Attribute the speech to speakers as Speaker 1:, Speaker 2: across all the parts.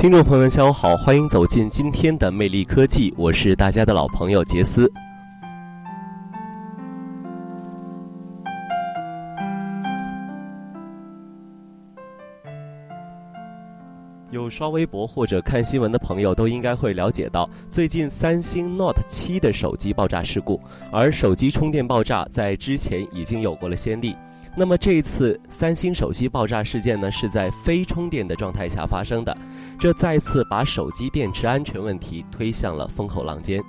Speaker 1: 听众朋友们，下午好，欢迎走进今天的魅力科技，我是大家的老朋友杰斯。有刷微博或者看新闻的朋友都应该会了解到，最近三星 Note 7的手机爆炸事故，而手机充电爆炸在之前已经有过了先例。那么这一次三星手机爆炸事件呢，是在非充电的状态下发生的，这再次把手机电池安全问题推向了风口浪尖。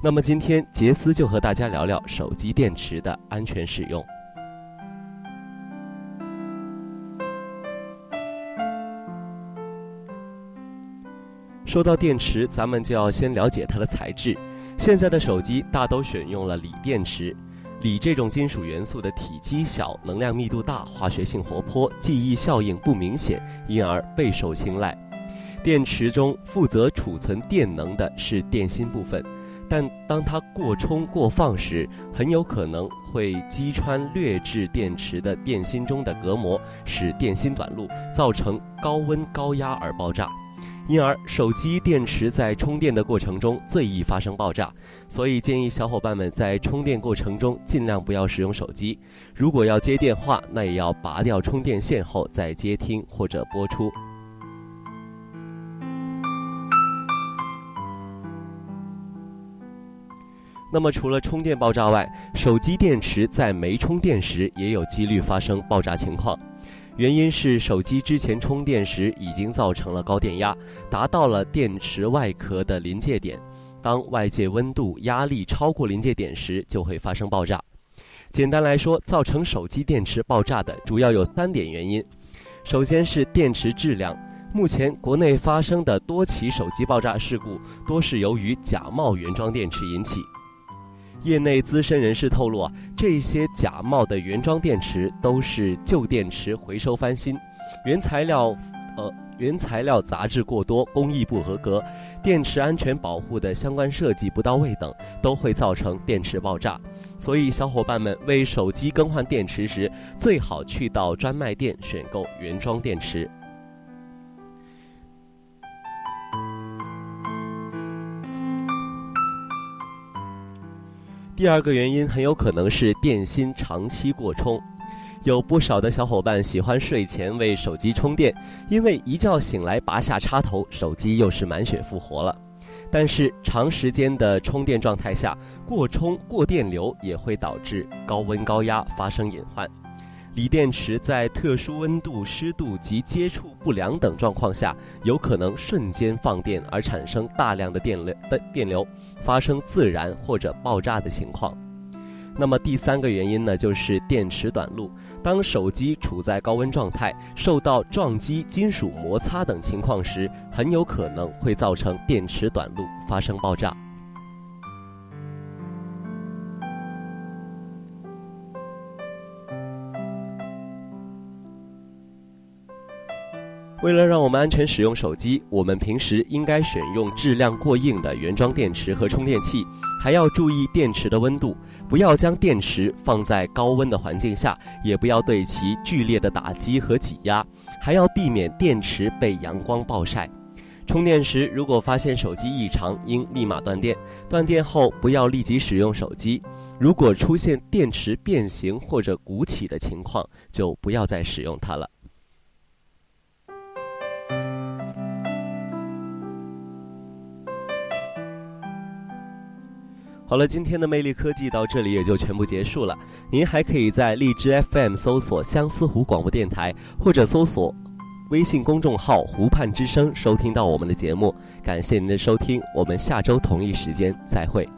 Speaker 1: 那么今天杰斯就和大家聊聊手机电池的安全使用。说到电池，咱们就要先了解它的材质。现在的手机大都选用了锂电池。锂这种金属元素的体积小、能量密度大、化学性活泼、记忆效应不明显，因而备受青睐。电池中负责储存电能的是电芯部分，但当它过充过放时，很有可能会击穿劣质电池的电芯中的隔膜，使电芯短路，造成高温高压而爆炸。因而，手机电池在充电的过程中最易发生爆炸，所以建议小伙伴们在充电过程中尽量不要使用手机。如果要接电话，那也要拔掉充电线后再接听或者播出。那么，除了充电爆炸外，手机电池在没充电时也有几率发生爆炸情况。原因是手机之前充电时已经造成了高电压，达到了电池外壳的临界点。当外界温度、压力超过临界点时，就会发生爆炸。简单来说，造成手机电池爆炸的主要有三点原因。首先是电池质量，目前国内发生的多起手机爆炸事故，多是由于假冒原装电池引起。业内资深人士透露啊，这些假冒的原装电池都是旧电池回收翻新，原材料，呃，原材料杂质过多，工艺不合格，电池安全保护的相关设计不到位等，都会造成电池爆炸。所以，小伙伴们为手机更换电池时，最好去到专卖店选购原装电池。第二个原因很有可能是电芯长期过充，有不少的小伙伴喜欢睡前为手机充电，因为一觉醒来拔下插头，手机又是满血复活了。但是长时间的充电状态下，过充过电流也会导致高温高压发生隐患。锂电池在特殊温度、湿度及接触不良等状况下，有可能瞬间放电而产生大量的电流的电流，发生自燃或者爆炸的情况。那么第三个原因呢，就是电池短路。当手机处在高温状态，受到撞击、金属摩擦等情况时，很有可能会造成电池短路，发生爆炸。为了让我们安全使用手机，我们平时应该选用质量过硬的原装电池和充电器，还要注意电池的温度，不要将电池放在高温的环境下，也不要对其剧烈的打击和挤压，还要避免电池被阳光暴晒。充电时如果发现手机异常，应立马断电。断电后不要立即使用手机，如果出现电池变形或者鼓起的情况，就不要再使用它了。好了，今天的魅力科技到这里也就全部结束了。您还可以在荔枝 FM 搜索相思湖广播电台，或者搜索微信公众号“湖畔之声”收听到我们的节目。感谢您的收听，我们下周同一时间再会。